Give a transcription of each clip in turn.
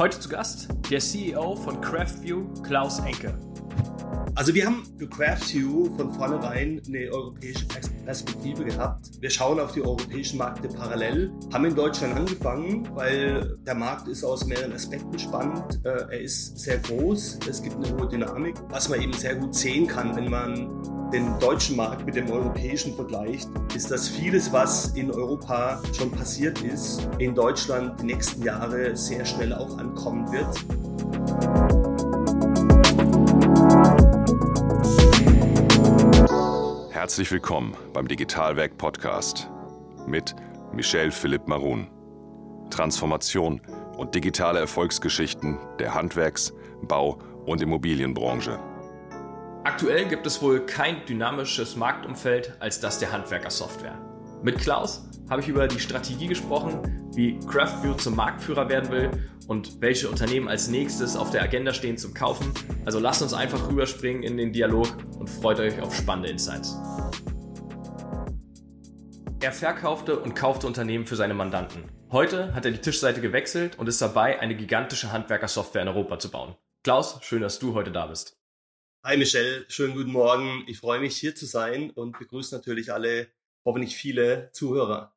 Heute zu Gast der CEO von CraftView, Klaus Enke. Also wir haben für CraftView von vornherein eine europäische Perspektive gehabt. Wir schauen auf die europäischen Märkte parallel, haben in Deutschland angefangen, weil der Markt ist aus mehreren Aspekten spannend. Äh, er ist sehr groß, es gibt eine hohe Dynamik, was man eben sehr gut sehen kann, wenn man den deutschen Markt mit dem europäischen vergleicht, ist, dass vieles, was in Europa schon passiert ist, in Deutschland die nächsten Jahre sehr schnell auch ankommen wird. Herzlich willkommen beim Digitalwerk Podcast mit Michel Philipp Marun. Transformation und digitale Erfolgsgeschichten der Handwerks-, Bau- und Immobilienbranche. Aktuell gibt es wohl kein dynamisches Marktumfeld als das der Handwerkersoftware. Mit Klaus habe ich über die Strategie gesprochen, wie CraftView zum Marktführer werden will und welche Unternehmen als nächstes auf der Agenda stehen zum Kaufen. Also lasst uns einfach rüberspringen in den Dialog und freut euch auf spannende Insights. Er verkaufte und kaufte Unternehmen für seine Mandanten. Heute hat er die Tischseite gewechselt und ist dabei, eine gigantische Handwerkersoftware in Europa zu bauen. Klaus, schön, dass du heute da bist. Hi Michelle, schönen guten Morgen. Ich freue mich hier zu sein und begrüße natürlich alle, hoffentlich viele Zuhörer.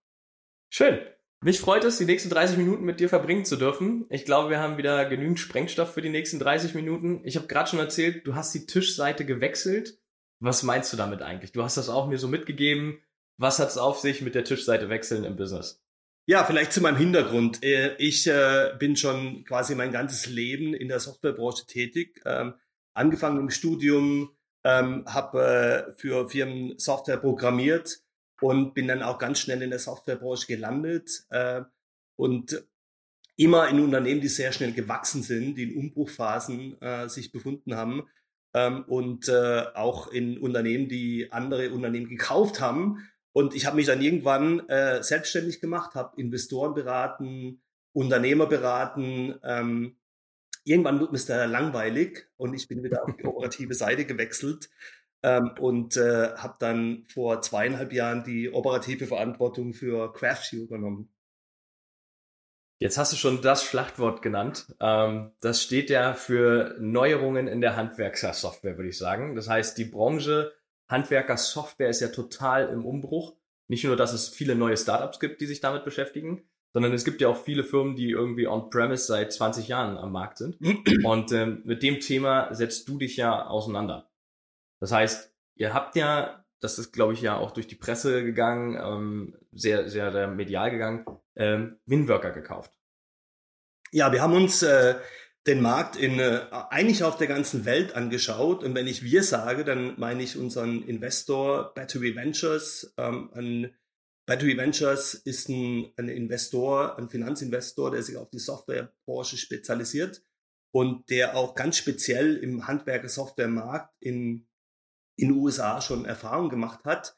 Schön. Mich freut es, die nächsten 30 Minuten mit dir verbringen zu dürfen. Ich glaube, wir haben wieder genügend Sprengstoff für die nächsten 30 Minuten. Ich habe gerade schon erzählt, du hast die Tischseite gewechselt. Was meinst du damit eigentlich? Du hast das auch mir so mitgegeben. Was hat es auf sich mit der Tischseite wechseln im Business? Ja, vielleicht zu meinem Hintergrund. Äh, ich äh, bin schon quasi mein ganzes Leben in der Softwarebranche tätig. Angefangen im Studium, ähm, habe äh, für Firmen Software programmiert und bin dann auch ganz schnell in der Softwarebranche gelandet äh, und immer in Unternehmen, die sehr schnell gewachsen sind, die in Umbruchphasen äh, sich befunden haben ähm, und äh, auch in Unternehmen, die andere Unternehmen gekauft haben. Und ich habe mich dann irgendwann äh, selbstständig gemacht, habe Investoren beraten, Unternehmer beraten, ähm, irgendwann wird mir da langweilig und ich bin wieder auf die operative Seite gewechselt ähm, und äh, habe dann vor zweieinhalb Jahren die operative Verantwortung für CraftView übernommen. Jetzt hast du schon das Schlachtwort genannt. Ähm, das steht ja für Neuerungen in der Handwerkersoftware, würde ich sagen. Das heißt, die Branche Handwerkersoftware ist ja total im Umbruch. Nicht nur, dass es viele neue Startups gibt, die sich damit beschäftigen, sondern es gibt ja auch viele Firmen, die irgendwie on-premise seit 20 Jahren am Markt sind. Und ähm, mit dem Thema setzt du dich ja auseinander. Das heißt, ihr habt ja, das ist glaube ich ja auch durch die Presse gegangen, ähm, sehr, sehr, medial gegangen, ähm, Winworker gekauft. Ja, wir haben uns äh, den Markt in äh, eigentlich auf der ganzen Welt angeschaut. Und wenn ich wir sage, dann meine ich unseren Investor Battery Ventures, ähm, ein Battery Ventures ist ein, ein Investor, ein Finanzinvestor, der sich auf die Softwarebranche spezialisiert und der auch ganz speziell im Handwerker-Softwaremarkt in in USA schon Erfahrung gemacht hat.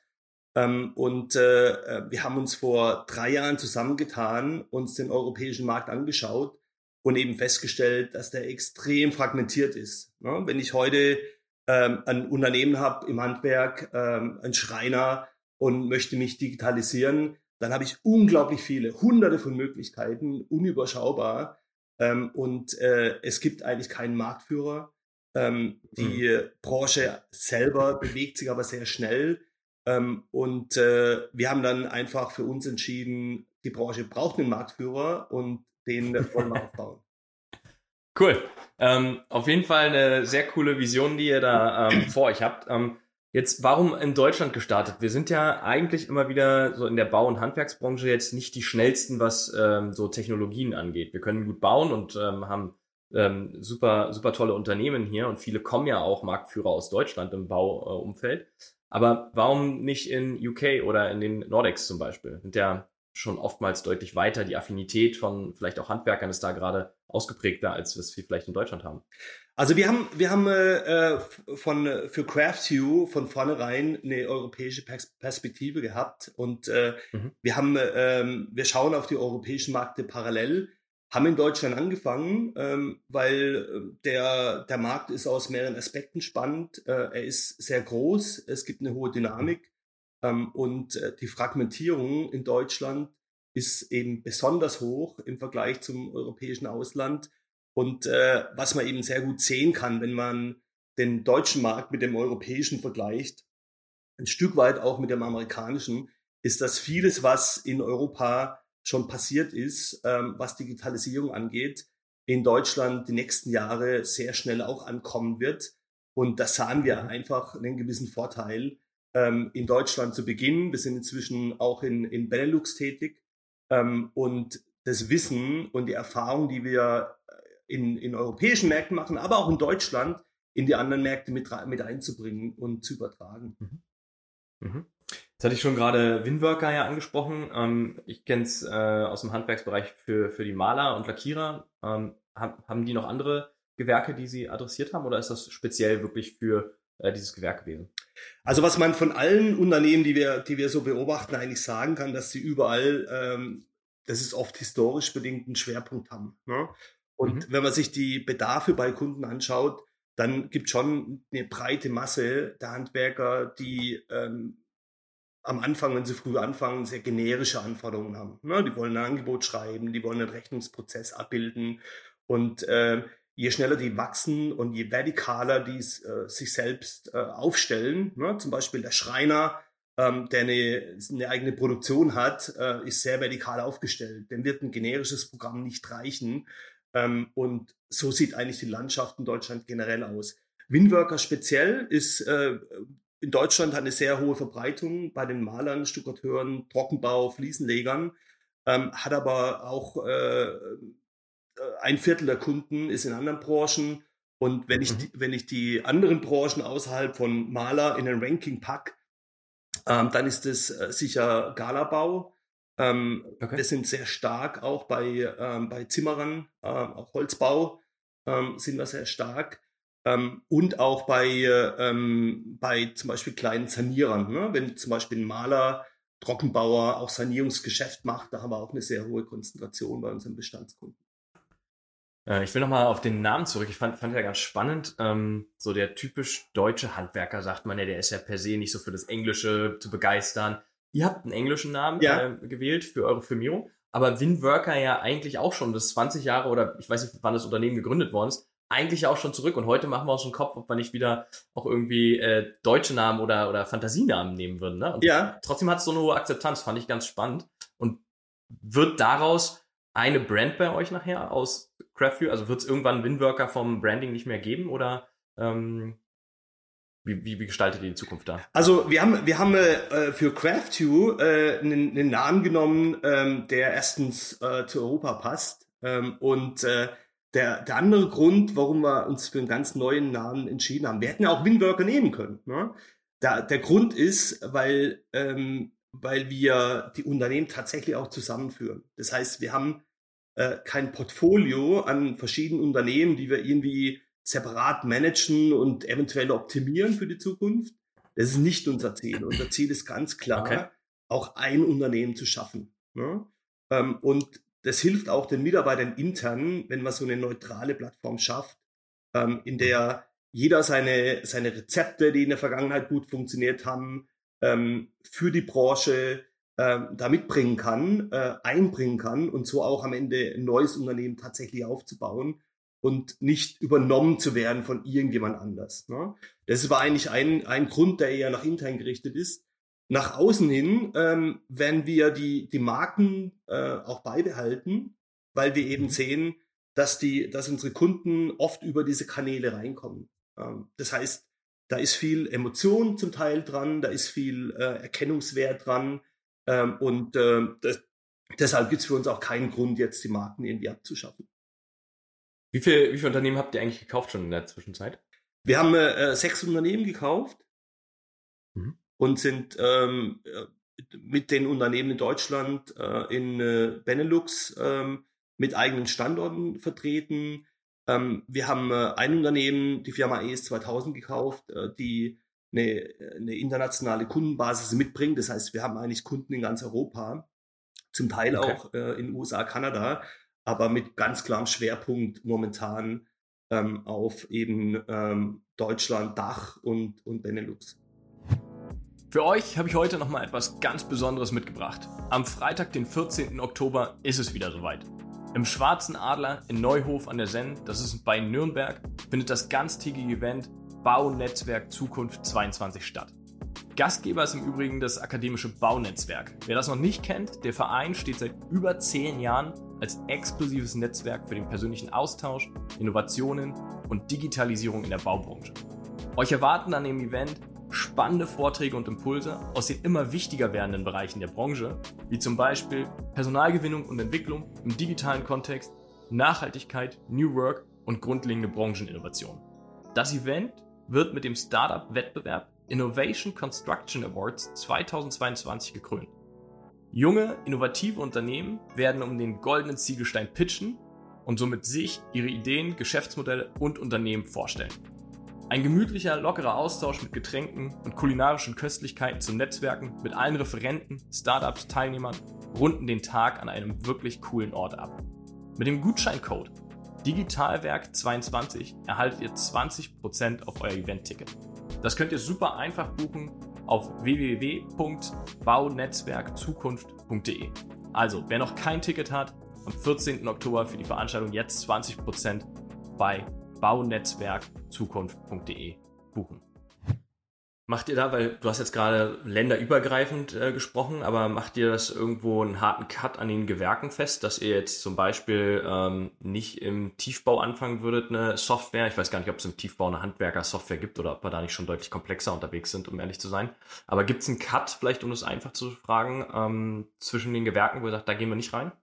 Ähm, und äh, äh, wir haben uns vor drei Jahren zusammengetan, uns den europäischen Markt angeschaut und eben festgestellt, dass der extrem fragmentiert ist. Ne? Wenn ich heute ähm, ein Unternehmen habe im Handwerk, ähm, ein Schreiner, und möchte mich digitalisieren, dann habe ich unglaublich viele, hunderte von Möglichkeiten, unüberschaubar. Ähm, und äh, es gibt eigentlich keinen Marktführer. Ähm, die mhm. Branche selber bewegt sich aber sehr schnell. Ähm, und äh, wir haben dann einfach für uns entschieden, die Branche braucht einen Marktführer und den wollen wir aufbauen. Cool. Ähm, auf jeden Fall eine sehr coole Vision, die ihr da ähm, vor euch habt. Jetzt, warum in Deutschland gestartet? Wir sind ja eigentlich immer wieder so in der Bau- und Handwerksbranche jetzt nicht die schnellsten, was ähm, so Technologien angeht. Wir können gut bauen und ähm, haben ähm, super, super tolle Unternehmen hier und viele kommen ja auch Marktführer aus Deutschland im Bauumfeld. Äh, Aber warum nicht in UK oder in den Nordics zum Beispiel? Sind ja schon oftmals deutlich weiter. Die Affinität von vielleicht auch Handwerkern ist da gerade ausgeprägter, als wir vielleicht in Deutschland haben. Also wir haben, wir haben äh, von, für CraftView von vornherein eine europäische Perspektive gehabt und äh, mhm. wir haben, äh, wir schauen auf die europäischen Märkte parallel, haben in Deutschland angefangen, ähm, weil äh, der, der Markt ist aus mehreren Aspekten spannend. Äh, er ist sehr groß, es gibt eine hohe Dynamik und äh, die Fragmentierung in Deutschland ist eben besonders hoch im Vergleich zum europäischen Ausland. Und äh, was man eben sehr gut sehen kann, wenn man den deutschen Markt mit dem europäischen vergleicht, ein Stück weit auch mit dem amerikanischen, ist, dass vieles, was in Europa schon passiert ist, ähm, was Digitalisierung angeht, in Deutschland die nächsten Jahre sehr schnell auch ankommen wird. Und da sahen wir mhm. einfach einen gewissen Vorteil ähm, in Deutschland zu Beginn. Wir sind inzwischen auch in, in Benelux tätig. Ähm, und das Wissen und die Erfahrung, die wir in, in europäischen Märkten machen, aber auch in Deutschland, in die anderen Märkte mit, mit einzubringen und zu übertragen. Mhm. Mhm. Jetzt hatte ich schon gerade Winworker ja angesprochen. Ähm, ich kenne es äh, aus dem Handwerksbereich für, für die Maler und Lackierer. Ähm, haben die noch andere Gewerke, die Sie adressiert haben, oder ist das speziell wirklich für äh, dieses Gewerk gewesen? Also was man von allen Unternehmen, die wir, die wir so beobachten, eigentlich sagen kann, dass sie überall, ähm, das ist oft historisch bedingt, einen Schwerpunkt haben. Ne? Und mhm. wenn man sich die Bedarfe bei Kunden anschaut, dann gibt schon eine breite Masse der Handwerker, die ähm, am Anfang, wenn sie früh anfangen, sehr generische Anforderungen haben. Ne? Die wollen ein Angebot schreiben, die wollen einen Rechnungsprozess abbilden. Und äh, je schneller die wachsen und je vertikaler die äh, sich selbst äh, aufstellen, ne? zum Beispiel der Schreiner, ähm, der eine, eine eigene Produktion hat, äh, ist sehr vertikal aufgestellt. Dem wird ein generisches Programm nicht reichen. Ähm, und so sieht eigentlich die Landschaft in Deutschland generell aus. Windworker speziell ist äh, in Deutschland hat eine sehr hohe Verbreitung bei den Malern, Stuckateuren, Trockenbau, Fliesenlegern, ähm, hat aber auch äh, ein Viertel der Kunden ist in anderen Branchen. Und wenn ich, mhm. wenn ich die anderen Branchen außerhalb von Maler in ein Ranking pack, ähm, dann ist es äh, sicher Galabau, ähm, okay. Wir sind sehr stark auch bei, ähm, bei Zimmerern, ähm, auch Holzbau ähm, sind wir sehr stark. Ähm, und auch bei, bei zum Beispiel kleinen Sanierern. Ne? Wenn zum Beispiel ein Maler, Trockenbauer auch Sanierungsgeschäft macht, da haben wir auch eine sehr hohe Konzentration bei unseren Bestandskunden. Äh, ich will nochmal auf den Namen zurück. Ich fand, fand ja ganz spannend. Ähm, so der typisch deutsche Handwerker, sagt man ja, der ist ja per se nicht so für das Englische zu begeistern. Ihr habt einen englischen Namen ja. äh, gewählt für eure Firmierung, aber Winworker ja eigentlich auch schon, das 20 Jahre oder ich weiß nicht, wann das Unternehmen gegründet worden ist, eigentlich auch schon zurück. Und heute machen wir uns einen Kopf, ob wir nicht wieder auch irgendwie äh, deutsche Namen oder, oder Fantasienamen nehmen würden. Ne? Und ja. Trotzdem hat es so eine hohe Akzeptanz, fand ich ganz spannend. Und wird daraus eine Brand bei euch nachher aus Craftview? Also wird es irgendwann Winworker vom Branding nicht mehr geben oder ähm, wie, wie, wie gestaltet ihr die Zukunft da? Also wir haben, wir haben äh, für CraftU äh, einen, einen Namen genommen, ähm, der erstens äh, zu Europa passt ähm, und äh, der, der andere Grund, warum wir uns für einen ganz neuen Namen entschieden haben, wir hätten ja auch Winworker nehmen können. Ne? Da, der Grund ist, weil, ähm, weil wir die Unternehmen tatsächlich auch zusammenführen. Das heißt, wir haben äh, kein Portfolio an verschiedenen Unternehmen, die wir irgendwie separat managen und eventuell optimieren für die Zukunft. Das ist nicht unser Ziel. Unser Ziel ist ganz klar, okay. auch ein Unternehmen zu schaffen. Ne? Ähm, und das hilft auch den Mitarbeitern intern, wenn man so eine neutrale Plattform schafft, ähm, in der jeder seine, seine Rezepte, die in der Vergangenheit gut funktioniert haben, ähm, für die Branche da mitbringen kann, äh, einbringen kann und so auch am Ende ein neues Unternehmen tatsächlich aufzubauen und nicht übernommen zu werden von irgendjemand anders. Ne? Das war eigentlich ein, ein Grund, der eher nach intern gerichtet ist. Nach außen hin ähm, werden wir die, die Marken äh, auch beibehalten, weil wir eben mhm. sehen, dass, die, dass unsere Kunden oft über diese Kanäle reinkommen. Ähm, das heißt, da ist viel Emotion zum Teil dran, da ist viel äh, Erkennungswert dran ähm, und äh, das, deshalb gibt es für uns auch keinen Grund, jetzt die Marken irgendwie abzuschaffen. Wie, viel, wie viele Unternehmen habt ihr eigentlich gekauft schon in der Zwischenzeit? Wir haben äh, sechs Unternehmen gekauft mhm. und sind ähm, äh, mit den Unternehmen in Deutschland, äh, in äh, Benelux ähm, mit eigenen Standorten vertreten. Ähm, wir haben äh, ein Unternehmen, die Firma ES 2000 gekauft, äh, die eine, eine internationale Kundenbasis mitbringt. Das heißt, wir haben eigentlich Kunden in ganz Europa, zum Teil okay. auch äh, in USA, Kanada aber mit ganz klarem Schwerpunkt momentan ähm, auf eben ähm, Deutschland, Dach und, und Benelux. Für euch habe ich heute nochmal etwas ganz Besonderes mitgebracht. Am Freitag, den 14. Oktober, ist es wieder soweit. Im Schwarzen Adler in Neuhof an der Senn, das ist bei Nürnberg, findet das ganztägige Event Baunetzwerk Zukunft 22 statt. Gastgeber ist im Übrigen das akademische Baunetzwerk. Wer das noch nicht kennt, der Verein steht seit über zehn Jahren als exklusives Netzwerk für den persönlichen Austausch, Innovationen und Digitalisierung in der Baubranche. Euch erwarten an dem Event spannende Vorträge und Impulse aus den immer wichtiger werdenden Bereichen der Branche, wie zum Beispiel Personalgewinnung und Entwicklung im digitalen Kontext, Nachhaltigkeit, New Work und grundlegende Brancheninnovation. Das Event wird mit dem Startup-Wettbewerb Innovation Construction Awards 2022 gekrönt. Junge, innovative Unternehmen werden um den goldenen Ziegelstein pitchen und somit sich, ihre Ideen, Geschäftsmodelle und Unternehmen vorstellen. Ein gemütlicher, lockerer Austausch mit Getränken und kulinarischen Köstlichkeiten zum Netzwerken mit allen Referenten, Startups, Teilnehmern runden den Tag an einem wirklich coolen Ort ab. Mit dem Gutscheincode Digitalwerk22 erhaltet ihr 20% auf euer Event-Ticket. Das könnt ihr super einfach buchen auf www.baunetzwerkzukunft.de. Also, wer noch kein Ticket hat, am 14. Oktober für die Veranstaltung jetzt 20% bei baunetzwerkzukunft.de buchen. Macht ihr da, weil du hast jetzt gerade länderübergreifend äh, gesprochen, aber macht ihr das irgendwo einen harten Cut an den Gewerken fest, dass ihr jetzt zum Beispiel ähm, nicht im Tiefbau anfangen würdet, eine Software, ich weiß gar nicht, ob es im Tiefbau eine Handwerker-Software gibt oder ob wir da nicht schon deutlich komplexer unterwegs sind, um ehrlich zu sein. Aber gibt es einen Cut, vielleicht um das einfach zu fragen, ähm, zwischen den Gewerken, wo ihr sagt, da gehen wir nicht rein?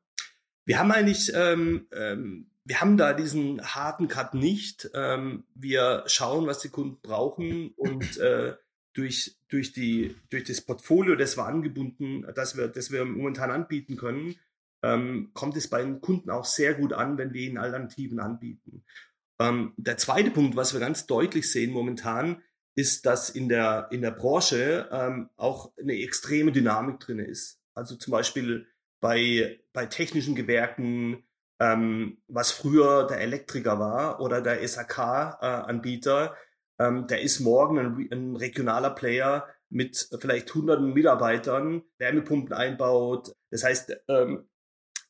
Wir haben eigentlich, ähm, ähm, wir haben da diesen harten Cut nicht. Ähm, wir schauen, was die Kunden brauchen und äh, durch, durch, die, durch das Portfolio, das wir angebunden, das wir, das wir momentan anbieten können, ähm, kommt es bei den Kunden auch sehr gut an, wenn wir ihnen Alternativen anbieten. Ähm, der zweite Punkt, was wir ganz deutlich sehen momentan, ist, dass in der, in der Branche ähm, auch eine extreme Dynamik drin ist. Also zum Beispiel bei, bei technischen Gewerken, ähm, was früher der Elektriker war oder der SAK-Anbieter, äh, ähm, der ist morgen ein, ein, regionaler Player mit vielleicht hunderten Mitarbeitern, Wärmepumpen einbaut. Das heißt, ähm,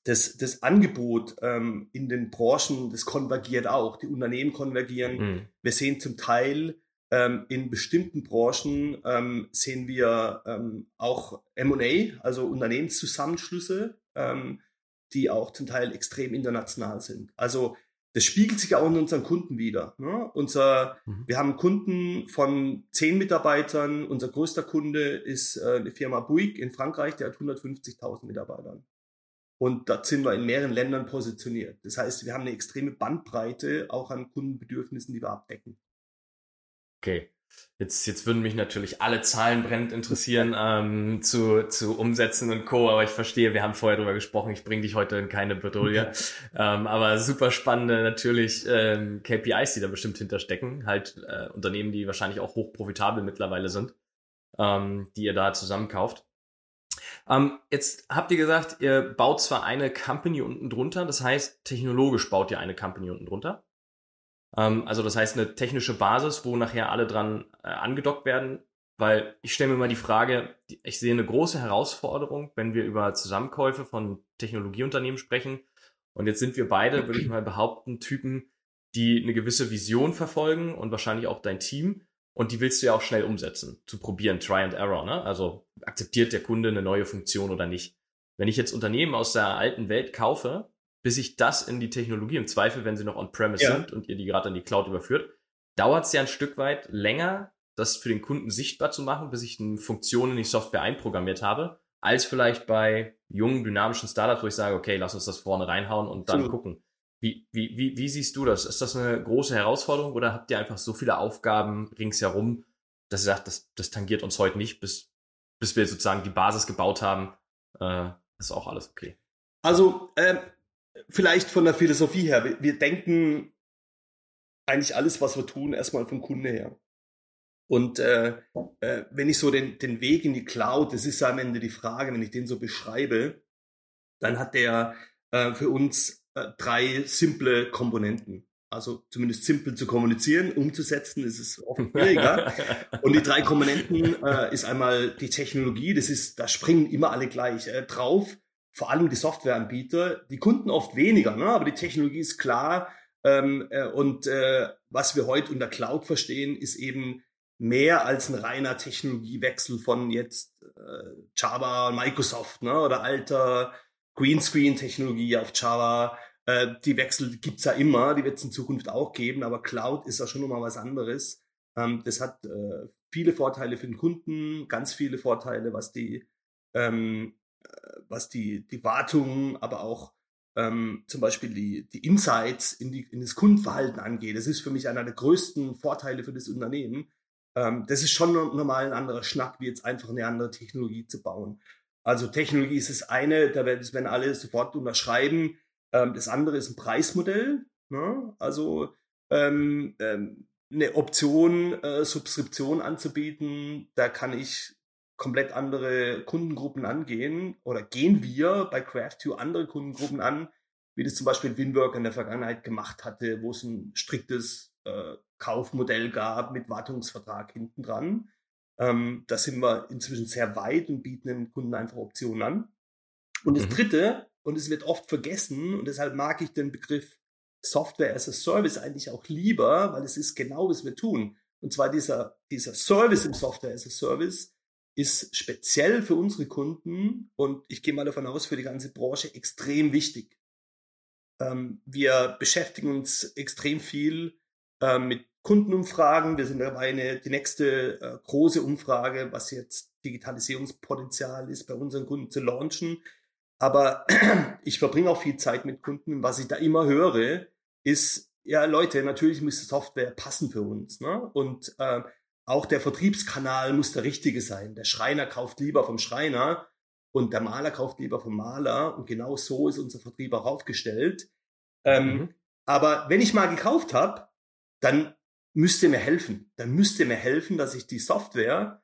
das, das Angebot ähm, in den Branchen, das konvergiert auch. Die Unternehmen konvergieren. Mhm. Wir sehen zum Teil ähm, in bestimmten Branchen ähm, sehen wir ähm, auch M&A, also Unternehmenszusammenschlüsse, ähm, die auch zum Teil extrem international sind. Also das spiegelt sich auch in unseren Kunden wieder. Ne? Unser, mhm. Wir haben Kunden von zehn Mitarbeitern. Unser größter Kunde ist äh, die Firma Bouygues in Frankreich, der hat 150.000 Mitarbeitern. Und da sind wir in mehreren Ländern positioniert. Das heißt, wir haben eine extreme Bandbreite auch an Kundenbedürfnissen, die wir abdecken. Okay. Jetzt, jetzt würden mich natürlich alle Zahlen brennend interessieren ähm, zu, zu Umsätzen und Co. Aber ich verstehe, wir haben vorher drüber gesprochen. Ich bringe dich heute in keine Bredouille. ähm, aber super spannende natürlich ähm, KPIs, die da bestimmt hinterstecken. Halt äh, Unternehmen, die wahrscheinlich auch hochprofitabel mittlerweile sind, ähm, die ihr da zusammenkauft. Ähm, jetzt habt ihr gesagt, ihr baut zwar eine Company unten drunter, das heißt, technologisch baut ihr eine Company unten drunter. Ähm, also das heißt eine technische Basis, wo nachher alle dran äh, angedockt werden. Weil ich stelle mir mal die Frage, ich sehe eine große Herausforderung, wenn wir über Zusammenkäufe von Technologieunternehmen sprechen. Und jetzt sind wir beide, würde ich mal behaupten, Typen, die eine gewisse Vision verfolgen und wahrscheinlich auch dein Team. Und die willst du ja auch schnell umsetzen, zu probieren, Try and Error. Ne? Also akzeptiert der Kunde eine neue Funktion oder nicht. Wenn ich jetzt Unternehmen aus der alten Welt kaufe, bis ich das in die Technologie, im Zweifel, wenn sie noch on-premise ja. sind und ihr die gerade in die Cloud überführt, dauert es ja ein Stück weit länger, das für den Kunden sichtbar zu machen, bis ich eine Funktion in die Software einprogrammiert habe, als vielleicht bei jungen, dynamischen Startups, wo ich sage, okay, lass uns das vorne reinhauen und dann so. gucken. Wie, wie, wie, wie siehst du das? Ist das eine große Herausforderung oder habt ihr einfach so viele Aufgaben ringsherum, dass ihr sagt, das, das tangiert uns heute nicht, bis, bis wir sozusagen die Basis gebaut haben, äh, ist auch alles okay? Also, äh, vielleicht von der Philosophie her, wir, wir denken eigentlich alles, was wir tun, erstmal vom Kunde her. Und äh, äh, wenn ich so den, den Weg in die Cloud, das ist am Ende die Frage, wenn ich den so beschreibe, dann hat der äh, für uns äh, drei simple Komponenten. Also zumindest simpel zu kommunizieren, umzusetzen ist es oft schwieriger. Und die drei Komponenten äh, ist einmal die Technologie, das ist, da springen immer alle gleich äh, drauf vor allem die Softwareanbieter, die Kunden oft weniger, ne? aber die Technologie ist klar. Ähm, äh, und äh, was wir heute unter Cloud verstehen, ist eben mehr als ein reiner Technologiewechsel von jetzt äh, Java und Microsoft ne? oder alter Greenscreen-Technologie auf Java. Äh, die Wechsel gibt's ja immer, die wird es in Zukunft auch geben, aber Cloud ist ja schon nochmal was anderes. Ähm, das hat äh, viele Vorteile für den Kunden, ganz viele Vorteile, was die, ähm, äh, was die, die Wartung, aber auch ähm, zum Beispiel die, die Insights in, die, in das Kundenverhalten angeht. Das ist für mich einer der größten Vorteile für das Unternehmen. Ähm, das ist schon normal ein anderer Schnack, wie jetzt einfach eine andere Technologie zu bauen. Also Technologie ist das eine, da werden alle sofort unterschreiben. Ähm, das andere ist ein Preismodell. Ne? Also ähm, ähm, eine Option, äh, Subskription anzubieten, da kann ich komplett andere Kundengruppen angehen oder gehen wir bei Craft2 andere Kundengruppen an, wie das zum Beispiel Winwork in der Vergangenheit gemacht hatte, wo es ein striktes äh, Kaufmodell gab mit Wartungsvertrag hinten dran. Ähm, da sind wir inzwischen sehr weit und bieten den Kunden einfach Optionen an. Und das mhm. Dritte, und es wird oft vergessen, und deshalb mag ich den Begriff Software as a Service eigentlich auch lieber, weil es ist genau, was wir tun. Und zwar dieser, dieser Service im Software as a Service ist speziell für unsere Kunden und ich gehe mal davon aus, für die ganze Branche extrem wichtig. Ähm, wir beschäftigen uns extrem viel äh, mit Kundenumfragen. Wir sind dabei, eine, die nächste äh, große Umfrage, was jetzt Digitalisierungspotenzial ist, bei unseren Kunden zu launchen. Aber ich verbringe auch viel Zeit mit Kunden. Was ich da immer höre, ist, ja Leute, natürlich muss die Software passen für uns. Ne? Und äh, auch der Vertriebskanal muss der richtige sein. Der Schreiner kauft lieber vom Schreiner und der Maler kauft lieber vom Maler. Und genau so ist unser Vertrieb auch aufgestellt. Ähm, mhm. Aber wenn ich mal gekauft habe, dann müsst ihr mir helfen. Dann müsst ihr mir helfen, dass ich die Software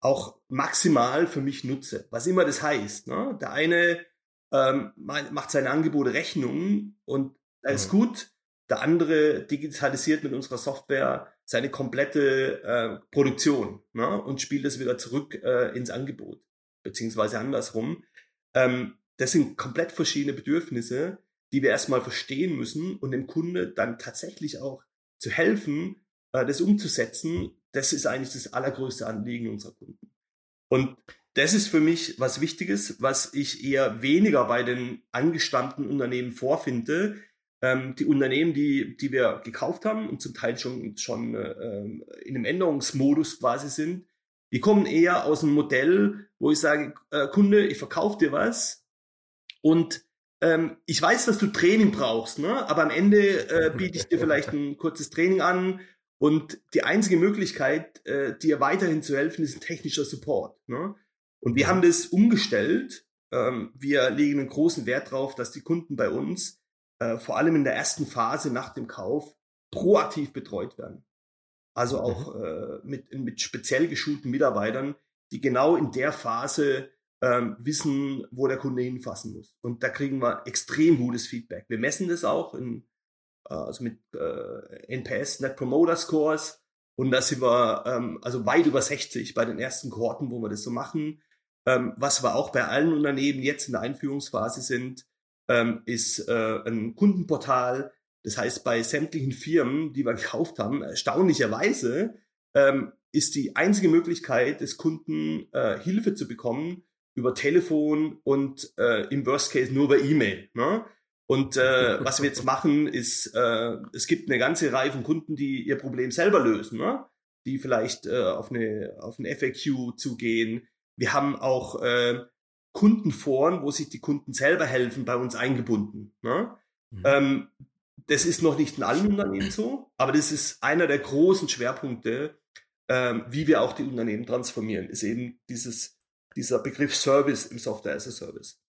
auch maximal für mich nutze. Was immer das heißt. Ne? Der eine ähm, macht seine Angebote Rechnungen und ist mhm. gut. Der andere digitalisiert mit unserer Software seine komplette äh, Produktion ne? und spielt es wieder zurück äh, ins Angebot, beziehungsweise andersrum. Ähm, das sind komplett verschiedene Bedürfnisse, die wir erstmal verstehen müssen und dem Kunde dann tatsächlich auch zu helfen, äh, das umzusetzen. Das ist eigentlich das allergrößte Anliegen unserer Kunden. Und das ist für mich was Wichtiges, was ich eher weniger bei den angestammten Unternehmen vorfinde. Ähm, die Unternehmen, die, die wir gekauft haben und zum Teil schon, schon äh, in einem Änderungsmodus quasi sind, die kommen eher aus einem Modell, wo ich sage, äh, Kunde, ich verkaufe dir was und ähm, ich weiß, dass du Training brauchst, ne? aber am Ende äh, biete ich dir vielleicht ein kurzes Training an und die einzige Möglichkeit, äh, dir weiterhin zu helfen, ist ein technischer Support. Ne? Und wir haben das umgestellt. Ähm, wir legen einen großen Wert darauf, dass die Kunden bei uns äh, vor allem in der ersten Phase nach dem Kauf proaktiv betreut werden. Also auch mhm. äh, mit, mit speziell geschulten Mitarbeitern, die genau in der Phase ähm, wissen, wo der Kunde hinfassen muss. Und da kriegen wir extrem gutes Feedback. Wir messen das auch in äh, also mit äh, NPS, Net Promoter Scores. Und da sind wir ähm, also weit über 60 bei den ersten Kohorten, wo wir das so machen. Ähm, was wir auch bei allen Unternehmen jetzt in der Einführungsphase sind, ähm, ist äh, ein Kundenportal. Das heißt, bei sämtlichen Firmen, die wir gekauft haben, erstaunlicherweise ähm, ist die einzige Möglichkeit des Kunden äh, Hilfe zu bekommen über Telefon und äh, im Worst Case nur über E-Mail. Ne? Und äh, was wir jetzt machen, ist, äh, es gibt eine ganze Reihe von Kunden, die ihr Problem selber lösen, ne? die vielleicht äh, auf, eine, auf ein FAQ zugehen. Wir haben auch äh, Kundenforen, wo sich die Kunden selber helfen, bei uns eingebunden. Ne? Mhm. Ähm, das ist noch nicht in allen Unternehmen so, aber das ist einer der großen Schwerpunkte, ähm, wie wir auch die Unternehmen transformieren, ist eben dieses, dieser Begriff Service im Software as a Service.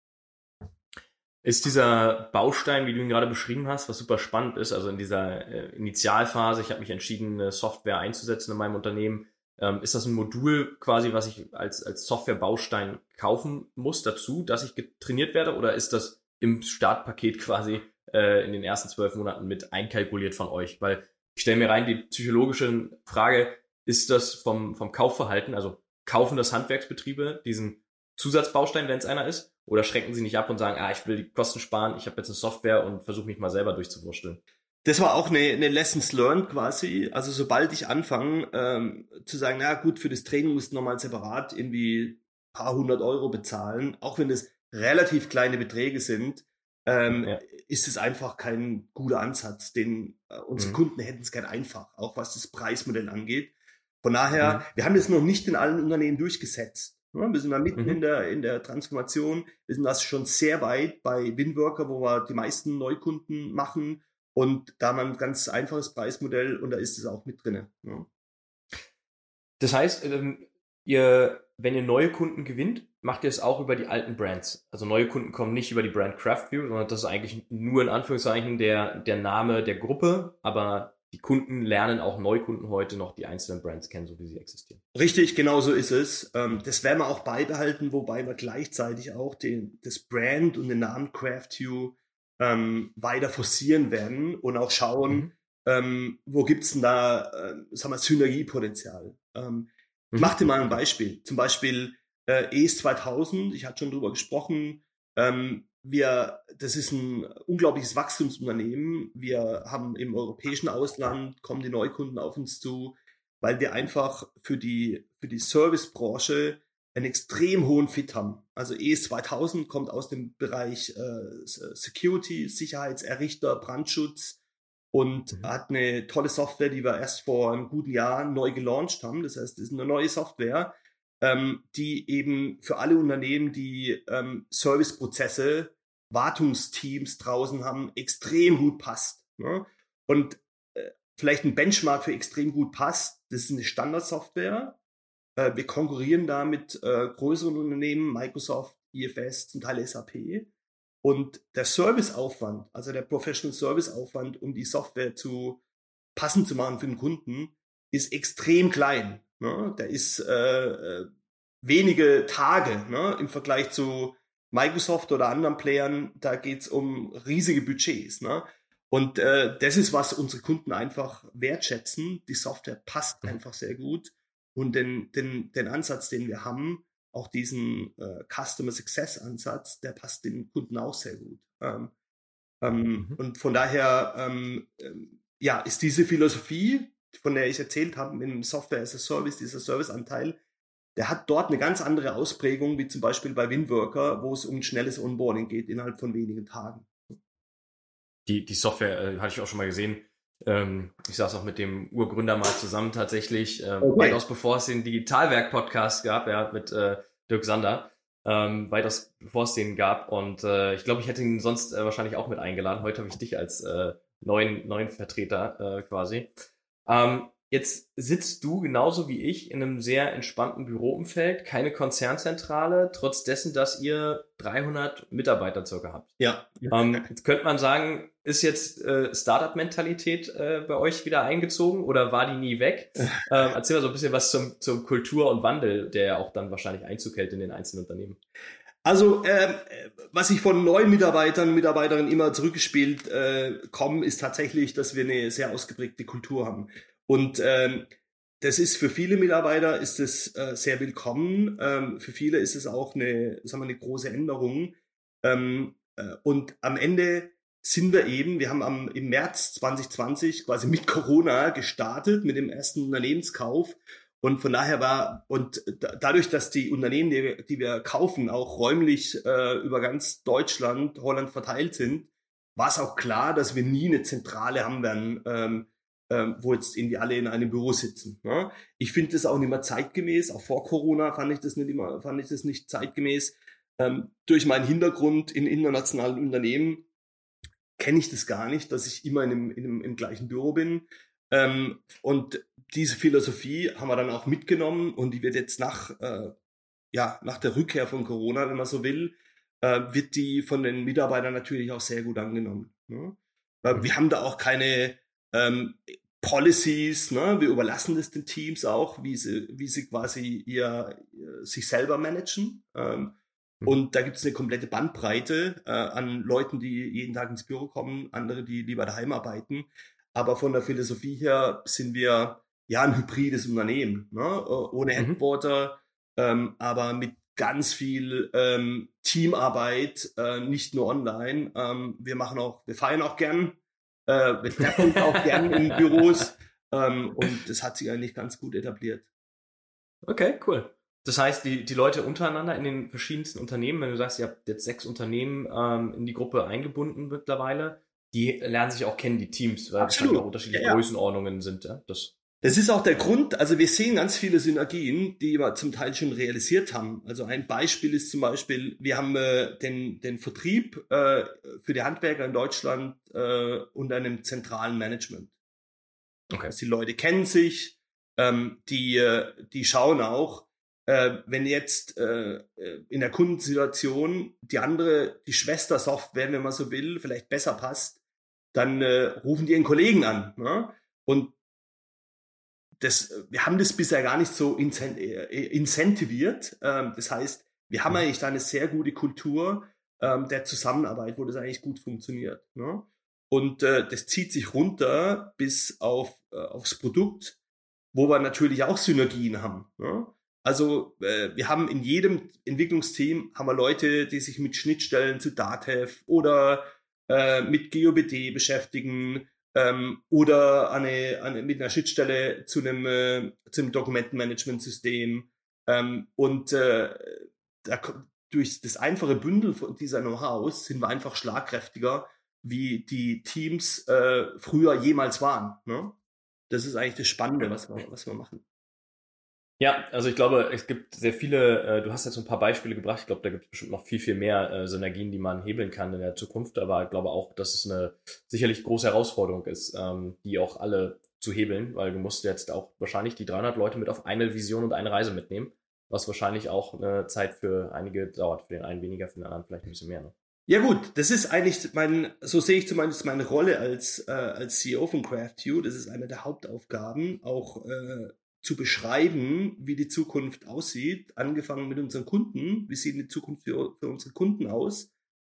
Ist dieser Baustein, wie du ihn gerade beschrieben hast, was super spannend ist, also in dieser äh, Initialphase, ich habe mich entschieden, eine Software einzusetzen in meinem Unternehmen, ähm, ist das ein Modul quasi, was ich als, als Software-Baustein kaufen muss dazu, dass ich getrainiert werde, oder ist das im Startpaket quasi äh, in den ersten zwölf Monaten mit einkalkuliert von euch? Weil ich stelle mir rein die psychologische Frage, ist das vom, vom Kaufverhalten, also kaufen das Handwerksbetriebe diesen Zusatzbaustein, wenn es einer ist? Oder schrecken sie nicht ab und sagen, ah, ich will die Kosten sparen, ich habe jetzt eine Software und versuche mich mal selber durchzuwursteln? Das war auch eine, eine Lessons learned quasi. Also sobald ich anfange ähm, zu sagen, na gut, für das Training musst du nochmal separat irgendwie paar hundert Euro bezahlen, auch wenn das relativ kleine Beträge sind, ähm, ja. ist es einfach kein guter Ansatz. Den äh, unsere mhm. Kunden hätten es gern einfach, auch was das Preismodell angeht. Von daher, mhm. wir haben das noch nicht in allen Unternehmen durchgesetzt. Ja, wir sind da mitten mhm. in, der, in der Transformation. Wir sind das schon sehr weit bei Winworker, wo wir die meisten Neukunden machen. Und da haben wir ein ganz einfaches Preismodell und da ist es auch mit drin. Ja. Das heißt, ähm, ihr, wenn ihr neue Kunden gewinnt, macht ihr es auch über die alten Brands. Also neue Kunden kommen nicht über die Brand Craftview, sondern das ist eigentlich nur in Anführungszeichen der, der Name der Gruppe, aber die Kunden lernen auch Neukunden heute noch die einzelnen Brands kennen, so wie sie existieren. Richtig, genau so ist es. Ähm, das werden wir auch beibehalten, wobei wir gleichzeitig auch den, das Brand und den Namen CraftView ähm, weiter forcieren werden und auch schauen, mhm. ähm, wo gibt's denn da, äh, sagen wir, Synergiepotenzial. Ähm, mhm. Mach dir mal ein Beispiel. Zum Beispiel äh, ES 2000, ich hatte schon drüber gesprochen, ähm, wir, das ist ein unglaubliches Wachstumsunternehmen. Wir haben im europäischen Ausland, kommen die Neukunden auf uns zu, weil wir einfach für die, für die Servicebranche einen extrem hohen Fit haben. Also ES 2000 kommt aus dem Bereich äh, Security, Sicherheitserrichter, Brandschutz und mhm. hat eine tolle Software, die wir erst vor einem guten Jahr neu gelauncht haben. Das heißt, es ist eine neue Software, ähm, die eben für alle Unternehmen, die ähm, Serviceprozesse, Wartungsteams draußen haben, extrem gut passt. Ne? Und äh, vielleicht ein Benchmark für extrem gut passt, das ist eine Standardsoftware. Äh, wir konkurrieren da mit äh, größeren Unternehmen, Microsoft, IFS, zum Teil SAP. Und der Serviceaufwand, also der Professional Serviceaufwand, um die Software zu passend zu machen für den Kunden, ist extrem klein. Ne? Der ist äh, äh, wenige Tage ne? im Vergleich zu Microsoft oder anderen Playern. Da geht's um riesige Budgets. Ne? Und äh, das ist, was unsere Kunden einfach wertschätzen. Die Software passt mhm. einfach sehr gut. Und den, den, den Ansatz, den wir haben, auch diesen äh, Customer Success Ansatz, der passt den Kunden auch sehr gut. Ähm, ähm, mhm. Und von daher, ähm, ähm ja, ist diese Philosophie, von der ich erzählt habe, mit dem Software as a Service, dieser Serviceanteil, der hat dort eine ganz andere Ausprägung, wie zum Beispiel bei Winworker, wo es um schnelles Onboarding geht, innerhalb von wenigen Tagen. Die, die Software äh, hatte ich auch schon mal gesehen. Ähm, ich saß auch mit dem Urgründer mal zusammen tatsächlich, ähm, okay. weitaus bevor es den Digitalwerk-Podcast gab, ja, mit äh, Dirk Sander, ähm, weitaus bevor es den gab. Und äh, ich glaube, ich hätte ihn sonst äh, wahrscheinlich auch mit eingeladen. Heute habe ich dich als äh, neuen, neuen Vertreter äh, quasi. Ähm, jetzt sitzt du genauso wie ich in einem sehr entspannten Büroumfeld, keine Konzernzentrale, trotz dessen, dass ihr 300 Mitarbeiter circa habt. Ja. Ähm, jetzt könnte man sagen, ist jetzt äh, Startup-Mentalität äh, bei euch wieder eingezogen oder war die nie weg? Ähm, erzähl mal so ein bisschen was zum, zum Kultur und Wandel, der ja auch dann wahrscheinlich Einzug hält in den einzelnen Unternehmen. Also, äh, was ich von neuen Mitarbeitern und Mitarbeiterinnen immer zurückgespielt äh, kommen, ist tatsächlich, dass wir eine sehr ausgeprägte Kultur haben. Und ähm, das ist für viele Mitarbeiter ist es äh, sehr willkommen. Ähm, für viele ist es auch eine, sagen wir, eine große Änderung. Ähm, äh, und am Ende sind wir eben, wir haben am, im März 2020 quasi mit Corona gestartet, mit dem ersten Unternehmenskauf und von daher war, und dadurch, dass die Unternehmen, die, die wir kaufen, auch räumlich äh, über ganz Deutschland, Holland verteilt sind, war es auch klar, dass wir nie eine Zentrale haben werden, ähm, ähm, wo jetzt irgendwie alle in einem Büro sitzen. Ne? Ich finde das auch nicht mehr zeitgemäß. Auch vor Corona fand ich das nicht immer, fand ich das nicht zeitgemäß. Ähm, durch meinen Hintergrund in internationalen Unternehmen kenne ich das gar nicht, dass ich immer in einem, in einem, im gleichen Büro bin. Ähm, und diese Philosophie haben wir dann auch mitgenommen und die wird jetzt nach, äh, ja, nach der Rückkehr von Corona, wenn man so will, äh, wird die von den Mitarbeitern natürlich auch sehr gut angenommen. Ne? Äh, wir haben da auch keine ähm, Policies, ne? wir überlassen das den Teams auch, wie sie, wie sie quasi ihr, sich selber managen. Ähm, mhm. und da gibt es eine komplette Bandbreite äh, an Leuten, die jeden Tag ins Büro kommen, andere, die lieber daheim arbeiten. Aber von der Philosophie her sind wir ja ein hybrides Unternehmen, ne? ohne mhm. Headquarter, ähm, aber mit ganz viel ähm, Teamarbeit, äh, nicht nur online. Ähm, wir machen auch, wir feiern auch gern, äh, wir treffen auch gern in Büros ähm, und das hat sich eigentlich ganz gut etabliert. Okay, cool. Das heißt, die, die Leute untereinander in den verschiedensten Unternehmen, wenn du sagst, ihr habt jetzt sechs Unternehmen ähm, in die Gruppe eingebunden mittlerweile, die lernen sich auch kennen, die Teams, weil es halt auch unterschiedliche ja, ja. Größenordnungen sind. Ja? Das das ist auch der Grund, also wir sehen ganz viele Synergien, die wir zum Teil schon realisiert haben. Also ein Beispiel ist zum Beispiel, wir haben äh, den, den Vertrieb äh, für die Handwerker in Deutschland äh, unter einem zentralen Management. Okay. Also die Leute kennen sich, ähm, die, äh, die schauen auch, äh, wenn jetzt äh, in der Kundensituation die andere, die Schwestersoftware, wenn man so will, vielleicht besser passt, dann äh, rufen die ihren Kollegen an. Ne? Und das, wir haben das bisher gar nicht so äh, incentiviert. Ähm, das heißt, wir haben mhm. eigentlich da eine sehr gute Kultur ähm, der Zusammenarbeit, wo das eigentlich gut funktioniert. Ne? Und äh, das zieht sich runter bis auf, äh, aufs Produkt, wo wir natürlich auch Synergien haben. Ne? Also äh, wir haben in jedem Entwicklungsteam haben wir Leute, die sich mit Schnittstellen zu Datev oder äh, mit GeoBD beschäftigen, ähm, oder eine, eine, mit einer Schnittstelle zu einem, äh, zu einem Dokumentenmanagementsystem. Ähm, und äh, da, durch das einfache Bündel von dieser Know-hows sind wir einfach schlagkräftiger, wie die Teams äh, früher jemals waren. Ne? Das ist eigentlich das Spannende, was wir, was wir machen. Ja, also ich glaube, es gibt sehr viele, äh, du hast jetzt ein paar Beispiele gebracht, ich glaube, da gibt es bestimmt noch viel, viel mehr äh, Synergien, die man hebeln kann in der Zukunft, aber ich glaube auch, dass es eine sicherlich große Herausforderung ist, ähm, die auch alle zu hebeln, weil du musst jetzt auch wahrscheinlich die 300 Leute mit auf eine Vision und eine Reise mitnehmen, was wahrscheinlich auch eine Zeit für einige dauert, für den einen weniger, für den anderen vielleicht ein bisschen mehr. Ne? Ja gut, das ist eigentlich mein, so sehe ich zumindest meine Rolle als, äh, als CEO von CraftU. Das ist eine der Hauptaufgaben, auch äh, zu beschreiben, wie die Zukunft aussieht, angefangen mit unseren Kunden. Wie sieht die Zukunft für, für unsere Kunden aus?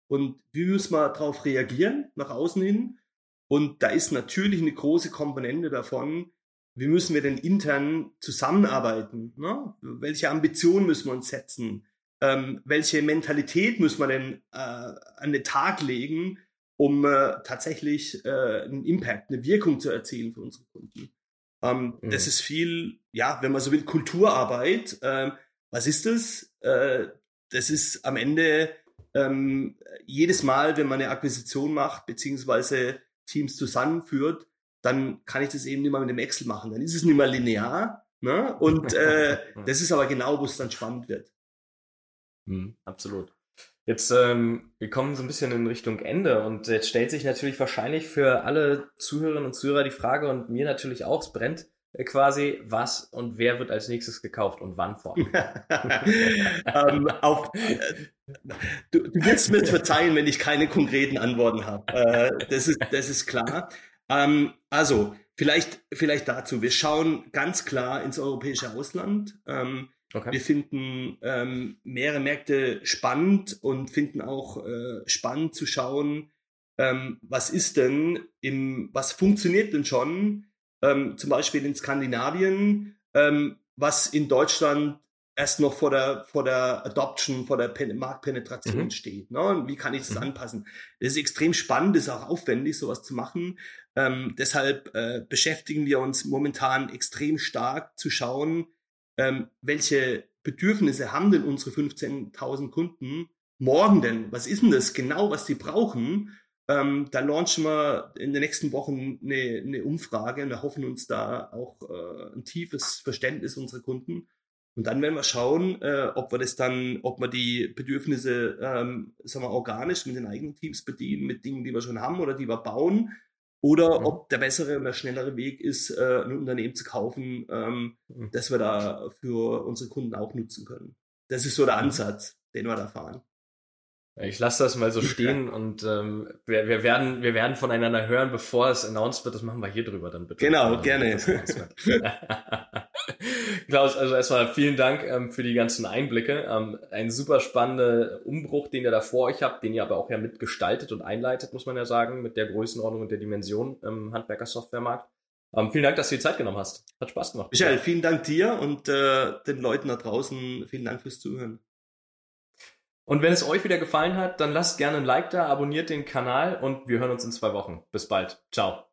Und wie müssen wir darauf reagieren, nach außen hin? Und da ist natürlich eine große Komponente davon, wie müssen wir denn intern zusammenarbeiten? Ne? Welche Ambitionen müssen wir uns setzen? Ähm, welche Mentalität müssen wir denn äh, an den Tag legen, um äh, tatsächlich äh, einen Impact, eine Wirkung zu erzielen für unsere Kunden? Ähm, mhm. Das ist viel, ja, wenn man so will, Kulturarbeit. Ähm, was ist das? Äh, das ist am Ende ähm, jedes Mal, wenn man eine Akquisition macht, beziehungsweise Teams zusammenführt, dann kann ich das eben nicht mehr mit dem Excel machen. Dann ist es nicht mehr linear. Ne? Und äh, das ist aber genau, wo es dann spannend wird. Mhm, absolut. Jetzt, ähm, wir kommen so ein bisschen in Richtung Ende und jetzt stellt sich natürlich wahrscheinlich für alle Zuhörerinnen und Zuhörer die Frage und mir natürlich auch, es brennt äh, quasi, was und wer wird als nächstes gekauft und wann vor? ähm, auf, äh, du, du wirst mir verzeihen, wenn ich keine konkreten Antworten habe. Äh, das, ist, das ist klar. Ähm, also, vielleicht, vielleicht dazu. Wir schauen ganz klar ins europäische Ausland. Ähm, Okay. Wir finden ähm, mehrere Märkte spannend und finden auch äh, spannend zu schauen, ähm, was ist denn im, was funktioniert denn schon, ähm, zum Beispiel in Skandinavien, ähm, was in Deutschland erst noch vor der, vor der Adoption, vor der Pen Marktpenetration mhm. steht. Ne? Und wie kann ich das mhm. anpassen? Das ist extrem spannend, ist auch aufwendig, sowas zu machen. Ähm, deshalb äh, beschäftigen wir uns momentan extrem stark zu schauen, ähm, welche Bedürfnisse haben denn unsere 15.000 Kunden morgen denn? Was ist denn das genau, was die brauchen? Ähm, da launchen wir in den nächsten Wochen eine, eine Umfrage und wir hoffen uns da auch äh, ein tiefes Verständnis unserer Kunden. Und dann werden wir schauen, äh, ob wir das dann, ob wir die Bedürfnisse, ähm, sagen wir, organisch mit den eigenen Teams bedienen, mit Dingen, die wir schon haben oder die wir bauen, oder mhm. ob der bessere und der schnellere Weg ist, äh, ein Unternehmen zu kaufen, ähm, mhm. das wir da für unsere Kunden auch nutzen können. Das ist so der mhm. Ansatz, den wir da fahren. Ich lasse das mal so stehen und ähm, wir, wir, werden, wir werden voneinander hören, bevor es announced wird. Das machen wir hier drüber dann bitte. Genau, gerne. Klaus, also erstmal vielen Dank ähm, für die ganzen Einblicke. Ähm, ein super spannender Umbruch, den ihr da vor euch habt, den ihr aber auch ja mitgestaltet und einleitet, muss man ja sagen, mit der Größenordnung und der Dimension im Handwerker-Softwaremarkt. Ähm, vielen Dank, dass du die Zeit genommen hast. Hat Spaß gemacht. Michael, vielen Dank dir und äh, den Leuten da draußen. Vielen Dank fürs Zuhören. Und wenn es euch wieder gefallen hat, dann lasst gerne ein Like da, abonniert den Kanal und wir hören uns in zwei Wochen. Bis bald. Ciao.